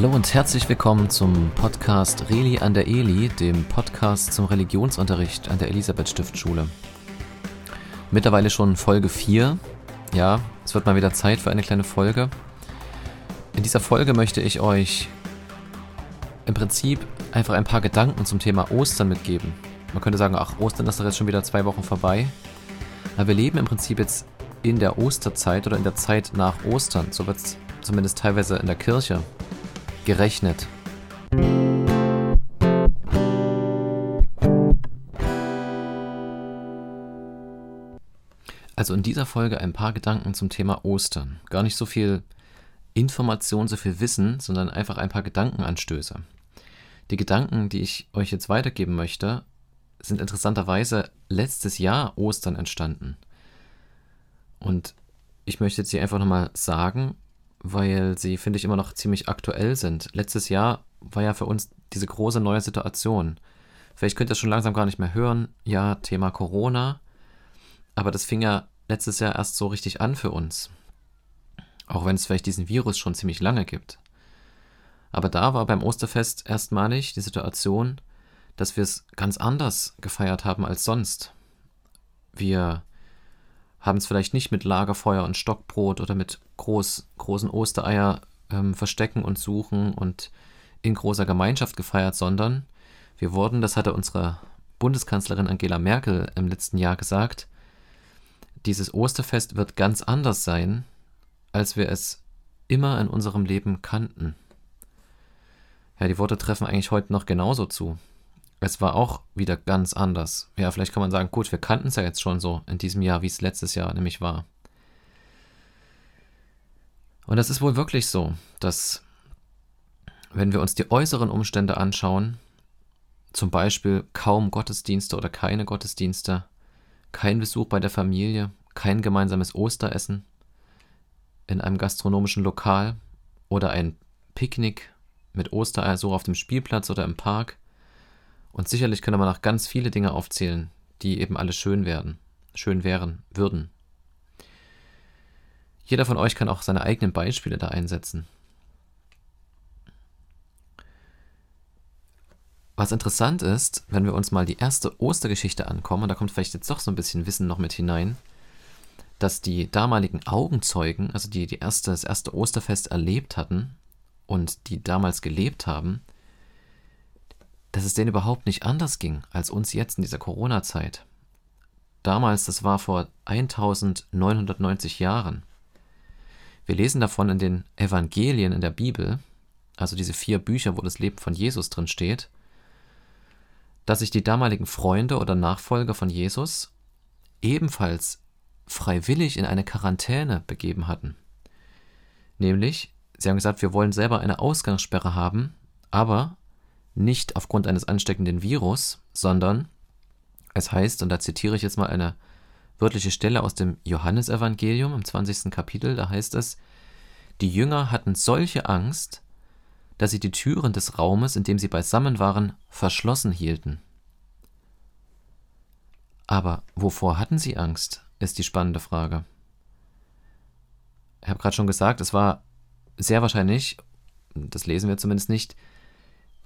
Hallo und herzlich willkommen zum Podcast Reli an der Eli, dem Podcast zum Religionsunterricht an der Elisabeth Stiftschule. Mittlerweile schon Folge 4. Ja, es wird mal wieder Zeit für eine kleine Folge. In dieser Folge möchte ich euch im Prinzip einfach ein paar Gedanken zum Thema Ostern mitgeben. Man könnte sagen, ach, Ostern ist doch jetzt schon wieder zwei Wochen vorbei. Aber wir leben im Prinzip jetzt in der Osterzeit oder in der Zeit nach Ostern. So wird es zumindest teilweise in der Kirche gerechnet. Also in dieser Folge ein paar Gedanken zum Thema Ostern. Gar nicht so viel Information, so viel Wissen, sondern einfach ein paar Gedankenanstöße. Die Gedanken, die ich euch jetzt weitergeben möchte, sind interessanterweise letztes Jahr Ostern entstanden. Und ich möchte jetzt hier einfach nochmal sagen, weil sie, finde ich, immer noch ziemlich aktuell sind. Letztes Jahr war ja für uns diese große neue Situation. Vielleicht könnt ihr das schon langsam gar nicht mehr hören. Ja, Thema Corona. Aber das fing ja letztes Jahr erst so richtig an für uns. Auch wenn es vielleicht diesen Virus schon ziemlich lange gibt. Aber da war beim Osterfest erstmalig die Situation, dass wir es ganz anders gefeiert haben als sonst. Wir haben es vielleicht nicht mit Lagerfeuer und Stockbrot oder mit groß, großen Ostereier ähm, verstecken und suchen und in großer Gemeinschaft gefeiert, sondern wir wurden, das hatte unsere Bundeskanzlerin Angela Merkel im letzten Jahr gesagt, dieses Osterfest wird ganz anders sein, als wir es immer in unserem Leben kannten. Ja, die Worte treffen eigentlich heute noch genauso zu es war auch wieder ganz anders. Ja, vielleicht kann man sagen, gut, wir kannten es ja jetzt schon so in diesem Jahr, wie es letztes Jahr nämlich war. Und das ist wohl wirklich so, dass wenn wir uns die äußeren Umstände anschauen, zum Beispiel kaum Gottesdienste oder keine Gottesdienste, kein Besuch bei der Familie, kein gemeinsames Osteressen in einem gastronomischen Lokal oder ein Picknick mit Ostereier so auf dem Spielplatz oder im Park, und sicherlich könnte man auch ganz viele Dinge aufzählen, die eben alle schön werden, schön wären, würden. Jeder von euch kann auch seine eigenen Beispiele da einsetzen. Was interessant ist, wenn wir uns mal die erste Ostergeschichte ankommen, da kommt vielleicht jetzt doch so ein bisschen Wissen noch mit hinein, dass die damaligen Augenzeugen, also die, die erste, das erste Osterfest erlebt hatten und die damals gelebt haben, dass es denen überhaupt nicht anders ging als uns jetzt in dieser Corona-Zeit. Damals, das war vor 1990 Jahren. Wir lesen davon in den Evangelien in der Bibel, also diese vier Bücher, wo das Leben von Jesus drin steht, dass sich die damaligen Freunde oder Nachfolger von Jesus ebenfalls freiwillig in eine Quarantäne begeben hatten. Nämlich, sie haben gesagt, wir wollen selber eine Ausgangssperre haben, aber nicht aufgrund eines ansteckenden Virus, sondern es heißt, und da zitiere ich jetzt mal eine wörtliche Stelle aus dem Johannesevangelium im 20. Kapitel, da heißt es, die Jünger hatten solche Angst, dass sie die Türen des Raumes, in dem sie beisammen waren, verschlossen hielten. Aber wovor hatten sie Angst, ist die spannende Frage. Ich habe gerade schon gesagt, es war sehr wahrscheinlich, das lesen wir zumindest nicht,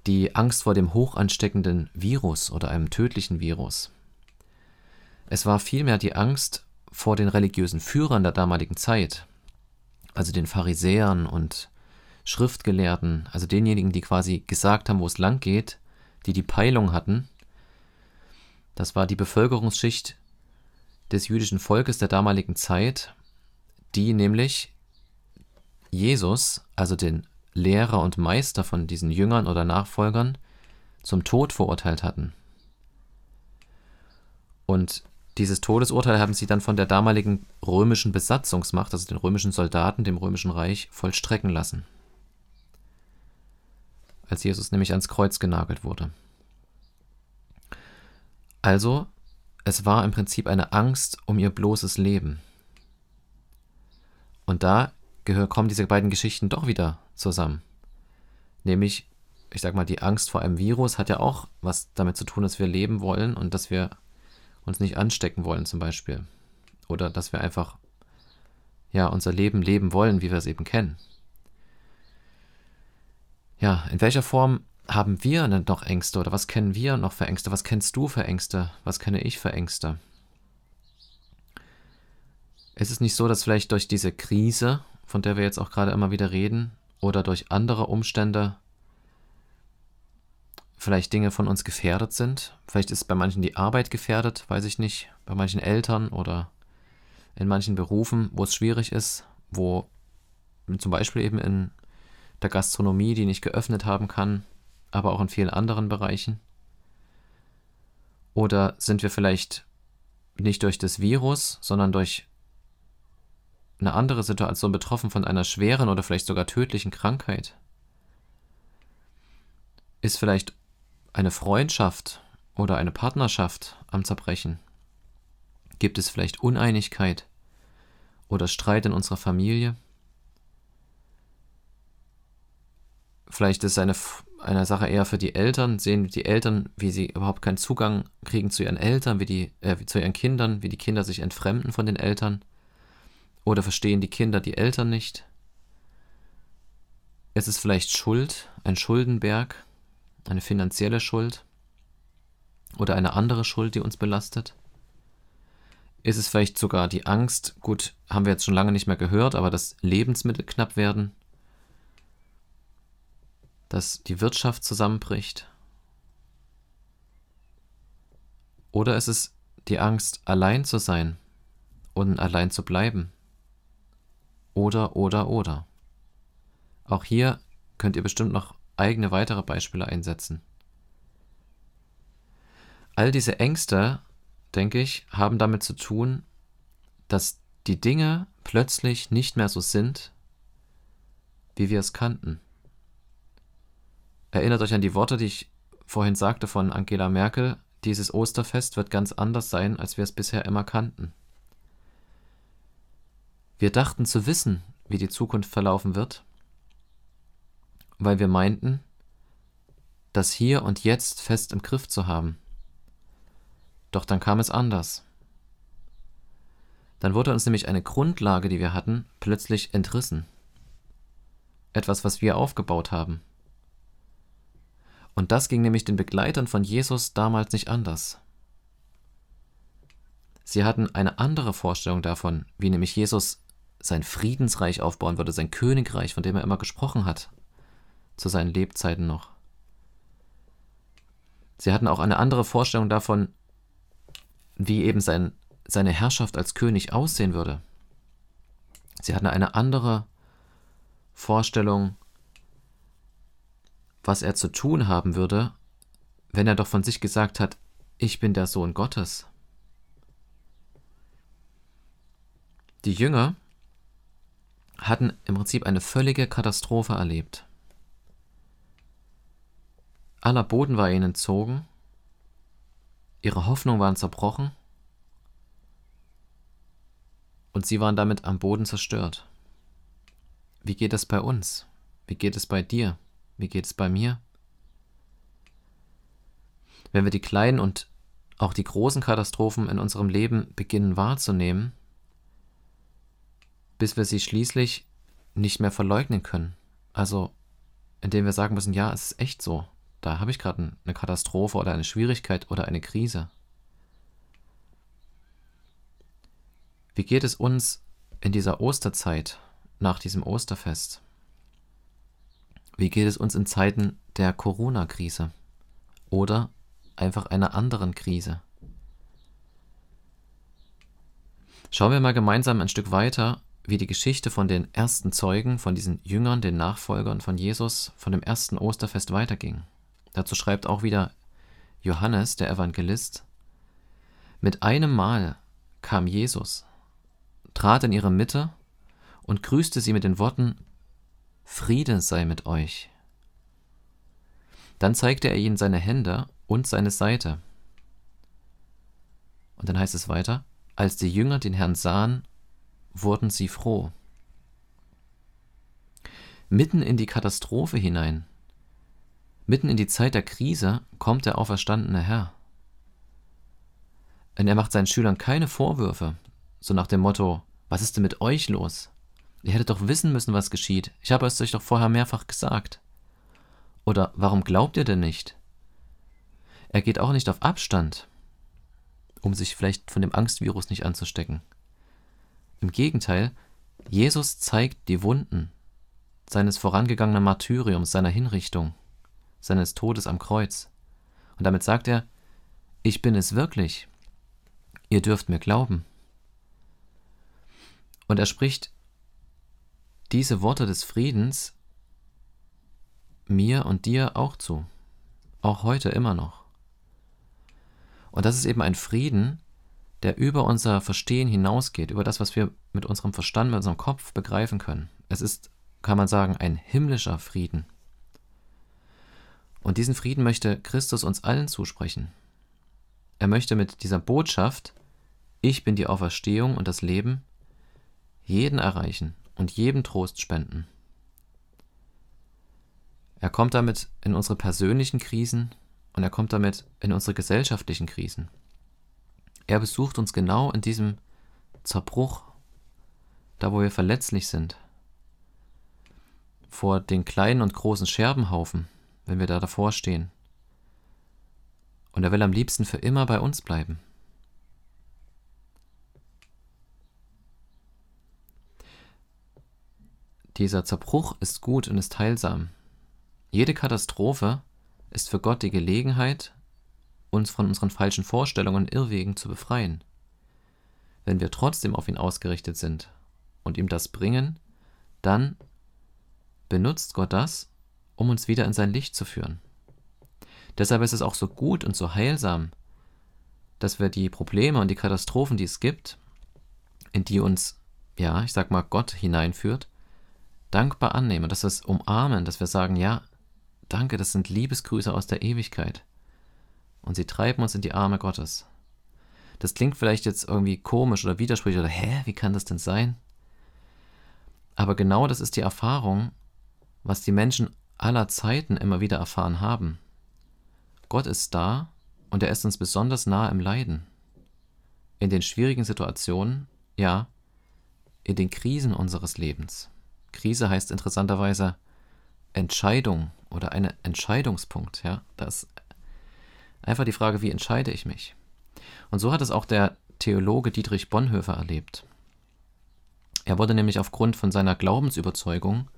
die Angst vor dem hochansteckenden Virus oder einem tödlichen Virus. Es war vielmehr die Angst vor den religiösen Führern der damaligen Zeit, also den Pharisäern und Schriftgelehrten, also denjenigen, die quasi gesagt haben, wo es lang geht, die die Peilung hatten. Das war die Bevölkerungsschicht des jüdischen Volkes der damaligen Zeit, die nämlich Jesus, also den Lehrer und Meister von diesen Jüngern oder Nachfolgern zum Tod verurteilt hatten. Und dieses Todesurteil haben sie dann von der damaligen römischen Besatzungsmacht, also den römischen Soldaten, dem römischen Reich, vollstrecken lassen. Als Jesus nämlich ans Kreuz genagelt wurde. Also, es war im Prinzip eine Angst um ihr bloßes Leben. Und da kommen diese beiden Geschichten doch wieder zusammen. Nämlich, ich sag mal, die Angst vor einem Virus hat ja auch was damit zu tun, dass wir leben wollen und dass wir uns nicht anstecken wollen, zum Beispiel. Oder dass wir einfach, ja, unser Leben leben wollen, wie wir es eben kennen. Ja, in welcher Form haben wir denn noch Ängste oder was kennen wir noch für Ängste? Was kennst du für Ängste? Was kenne ich für Ängste? Ist es nicht so, dass vielleicht durch diese Krise, von der wir jetzt auch gerade immer wieder reden, oder durch andere Umstände vielleicht Dinge von uns gefährdet sind? Vielleicht ist bei manchen die Arbeit gefährdet, weiß ich nicht, bei manchen Eltern oder in manchen Berufen, wo es schwierig ist, wo zum Beispiel eben in der Gastronomie, die nicht geöffnet haben kann, aber auch in vielen anderen Bereichen. Oder sind wir vielleicht nicht durch das Virus, sondern durch eine andere Situation betroffen von einer schweren oder vielleicht sogar tödlichen Krankheit? Ist vielleicht eine Freundschaft oder eine Partnerschaft am Zerbrechen? Gibt es vielleicht Uneinigkeit oder Streit in unserer Familie? Vielleicht ist eine, eine Sache eher für die Eltern, sehen die Eltern, wie sie überhaupt keinen Zugang kriegen zu ihren Eltern, wie die, äh, zu ihren Kindern, wie die Kinder sich entfremden von den Eltern. Oder verstehen die Kinder die Eltern nicht? Ist es vielleicht Schuld, ein Schuldenberg, eine finanzielle Schuld oder eine andere Schuld, die uns belastet? Ist es vielleicht sogar die Angst, gut, haben wir jetzt schon lange nicht mehr gehört, aber dass Lebensmittel knapp werden, dass die Wirtschaft zusammenbricht? Oder ist es die Angst, allein zu sein und allein zu bleiben? Oder, oder, oder. Auch hier könnt ihr bestimmt noch eigene weitere Beispiele einsetzen. All diese Ängste, denke ich, haben damit zu tun, dass die Dinge plötzlich nicht mehr so sind, wie wir es kannten. Erinnert euch an die Worte, die ich vorhin sagte von Angela Merkel, dieses Osterfest wird ganz anders sein, als wir es bisher immer kannten. Wir dachten zu wissen, wie die Zukunft verlaufen wird, weil wir meinten, das hier und jetzt fest im Griff zu haben. Doch dann kam es anders. Dann wurde uns nämlich eine Grundlage, die wir hatten, plötzlich entrissen. Etwas, was wir aufgebaut haben. Und das ging nämlich den Begleitern von Jesus damals nicht anders. Sie hatten eine andere Vorstellung davon, wie nämlich Jesus sein Friedensreich aufbauen würde, sein Königreich, von dem er immer gesprochen hat, zu seinen Lebzeiten noch. Sie hatten auch eine andere Vorstellung davon, wie eben sein, seine Herrschaft als König aussehen würde. Sie hatten eine andere Vorstellung, was er zu tun haben würde, wenn er doch von sich gesagt hat, ich bin der Sohn Gottes. Die Jünger hatten im Prinzip eine völlige Katastrophe erlebt. Aller Boden war ihnen entzogen, ihre Hoffnungen waren zerbrochen und sie waren damit am Boden zerstört. Wie geht es bei uns? Wie geht es bei dir? Wie geht es bei mir? Wenn wir die kleinen und auch die großen Katastrophen in unserem Leben beginnen wahrzunehmen, bis wir sie schließlich nicht mehr verleugnen können. Also, indem wir sagen müssen, ja, es ist echt so. Da habe ich gerade eine Katastrophe oder eine Schwierigkeit oder eine Krise. Wie geht es uns in dieser Osterzeit nach diesem Osterfest? Wie geht es uns in Zeiten der Corona-Krise oder einfach einer anderen Krise? Schauen wir mal gemeinsam ein Stück weiter wie die Geschichte von den ersten Zeugen, von diesen Jüngern, den Nachfolgern von Jesus, von dem ersten Osterfest weiterging. Dazu schreibt auch wieder Johannes, der Evangelist, mit einem Mal kam Jesus, trat in ihre Mitte und grüßte sie mit den Worten Friede sei mit euch. Dann zeigte er ihnen seine Hände und seine Seite. Und dann heißt es weiter, als die Jünger den Herrn sahen, wurden sie froh. Mitten in die Katastrophe hinein, mitten in die Zeit der Krise kommt der auferstandene Herr. Und er macht seinen Schülern keine Vorwürfe, so nach dem Motto, was ist denn mit euch los? Ihr hättet doch wissen müssen, was geschieht. Ich habe es euch doch vorher mehrfach gesagt. Oder warum glaubt ihr denn nicht? Er geht auch nicht auf Abstand, um sich vielleicht von dem Angstvirus nicht anzustecken. Im Gegenteil, Jesus zeigt die Wunden seines vorangegangenen Martyriums, seiner Hinrichtung, seines Todes am Kreuz. Und damit sagt er, ich bin es wirklich. Ihr dürft mir glauben. Und er spricht diese Worte des Friedens mir und dir auch zu. Auch heute immer noch. Und das ist eben ein Frieden, der über unser Verstehen hinausgeht, über das, was wir mit unserem Verstand, mit unserem Kopf begreifen können. Es ist, kann man sagen, ein himmlischer Frieden. Und diesen Frieden möchte Christus uns allen zusprechen. Er möchte mit dieser Botschaft, ich bin die Auferstehung und das Leben, jeden erreichen und jedem Trost spenden. Er kommt damit in unsere persönlichen Krisen und er kommt damit in unsere gesellschaftlichen Krisen. Er besucht uns genau in diesem Zerbruch, da wo wir verletzlich sind, vor den kleinen und großen Scherbenhaufen, wenn wir da davor stehen. Und er will am liebsten für immer bei uns bleiben. Dieser Zerbruch ist gut und ist heilsam. Jede Katastrophe ist für Gott die Gelegenheit, uns von unseren falschen Vorstellungen und Irrwegen zu befreien. Wenn wir trotzdem auf ihn ausgerichtet sind und ihm das bringen, dann benutzt Gott das, um uns wieder in sein Licht zu führen. Deshalb ist es auch so gut und so heilsam, dass wir die Probleme und die Katastrophen, die es gibt, in die uns, ja, ich sag mal, Gott hineinführt, dankbar annehmen, dass wir es umarmen, dass wir sagen, ja, danke, das sind Liebesgrüße aus der Ewigkeit. Und sie treiben uns in die Arme Gottes. Das klingt vielleicht jetzt irgendwie komisch oder widersprüchlich oder hä, wie kann das denn sein? Aber genau das ist die Erfahrung, was die Menschen aller Zeiten immer wieder erfahren haben. Gott ist da und er ist uns besonders nah im Leiden. In den schwierigen Situationen, ja, in den Krisen unseres Lebens. Krise heißt interessanterweise Entscheidung oder ein Entscheidungspunkt. Ja, das ist einfach die Frage, wie entscheide ich mich? Und so hat es auch der Theologe Dietrich Bonhoeffer erlebt. Er wurde nämlich aufgrund von seiner Glaubensüberzeugung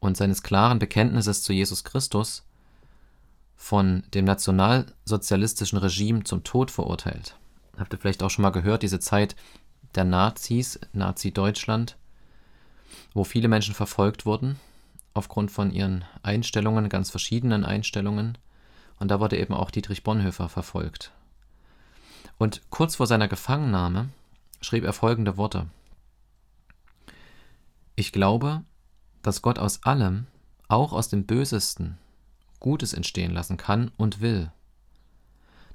und seines klaren Bekenntnisses zu Jesus Christus von dem nationalsozialistischen Regime zum Tod verurteilt. Habt ihr vielleicht auch schon mal gehört, diese Zeit der Nazis, Nazi-Deutschland, wo viele Menschen verfolgt wurden, aufgrund von ihren Einstellungen, ganz verschiedenen Einstellungen. Und da wurde eben auch Dietrich Bonhoeffer verfolgt. Und kurz vor seiner Gefangennahme schrieb er folgende Worte. Ich glaube, dass Gott aus allem, auch aus dem Bösesten, Gutes entstehen lassen kann und will.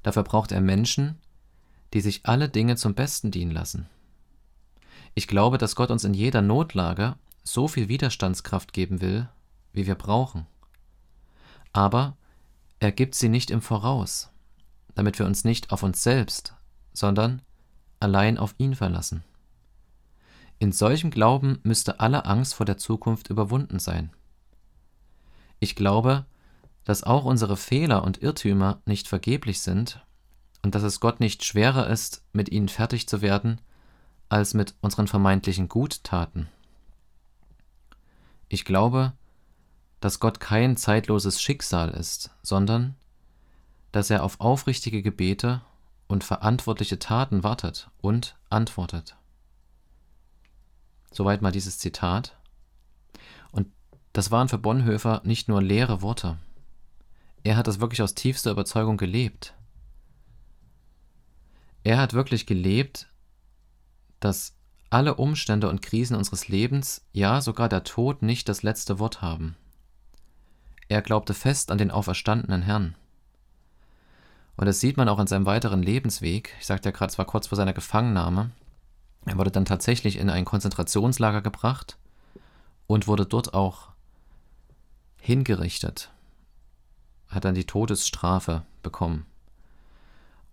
Dafür braucht er Menschen, die sich alle Dinge zum Besten dienen lassen. Ich glaube, dass Gott uns in jeder Notlage so viel Widerstandskraft geben will, wie wir brauchen. Aber er gibt sie nicht im Voraus, damit wir uns nicht auf uns selbst, sondern allein auf ihn verlassen. In solchem Glauben müsste alle Angst vor der Zukunft überwunden sein. Ich glaube, dass auch unsere Fehler und Irrtümer nicht vergeblich sind und dass es Gott nicht schwerer ist, mit ihnen fertig zu werden, als mit unseren vermeintlichen Guttaten. Ich glaube, dass Gott kein zeitloses Schicksal ist, sondern dass er auf aufrichtige Gebete und verantwortliche Taten wartet und antwortet. Soweit mal dieses Zitat. Und das waren für Bonhoeffer nicht nur leere Worte. Er hat das wirklich aus tiefster Überzeugung gelebt. Er hat wirklich gelebt, dass alle Umstände und Krisen unseres Lebens, ja sogar der Tod, nicht das letzte Wort haben. Er glaubte fest an den auferstandenen Herrn. Und das sieht man auch in seinem weiteren Lebensweg. Ich sagte ja gerade, es war kurz vor seiner Gefangennahme. Er wurde dann tatsächlich in ein Konzentrationslager gebracht und wurde dort auch hingerichtet. Hat dann die Todesstrafe bekommen.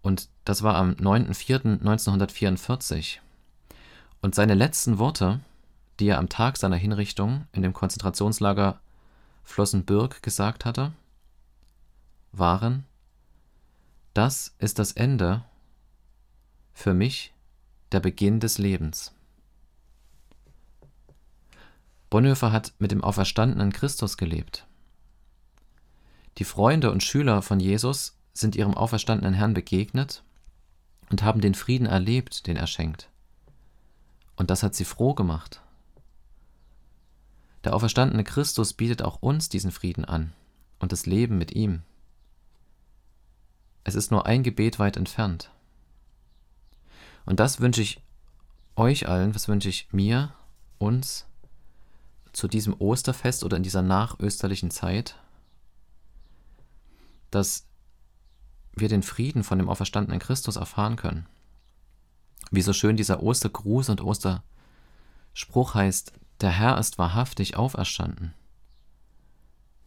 Und das war am 9.4.1944. Und seine letzten Worte, die er am Tag seiner Hinrichtung in dem Konzentrationslager Flossenbürg gesagt hatte, waren, das ist das Ende für mich der Beginn des Lebens. Bonhoeffer hat mit dem auferstandenen Christus gelebt. Die Freunde und Schüler von Jesus sind ihrem auferstandenen Herrn begegnet und haben den Frieden erlebt, den er schenkt. Und das hat sie froh gemacht. Der auferstandene Christus bietet auch uns diesen Frieden an und das Leben mit ihm. Es ist nur ein Gebet weit entfernt. Und das wünsche ich euch allen, das wünsche ich mir, uns, zu diesem Osterfest oder in dieser nachösterlichen Zeit, dass wir den Frieden von dem auferstandenen Christus erfahren können. Wie so schön dieser Ostergruß und Osterspruch heißt, der Herr ist wahrhaftig auferstanden.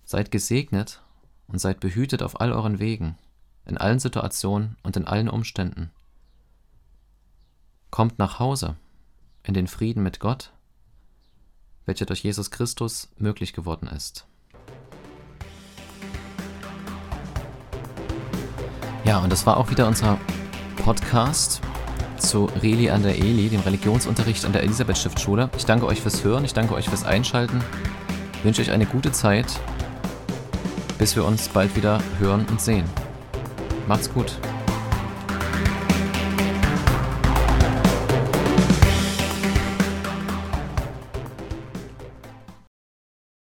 Seid gesegnet und seid behütet auf all euren Wegen, in allen Situationen und in allen Umständen. Kommt nach Hause in den Frieden mit Gott, welcher durch Jesus Christus möglich geworden ist. Ja, und das war auch wieder unser Podcast zu Reli an der Eli, dem Religionsunterricht an der Elisabeth Stiftschule. Ich danke euch fürs Hören, ich danke euch fürs Einschalten, ich wünsche euch eine gute Zeit, bis wir uns bald wieder hören und sehen. Macht's gut.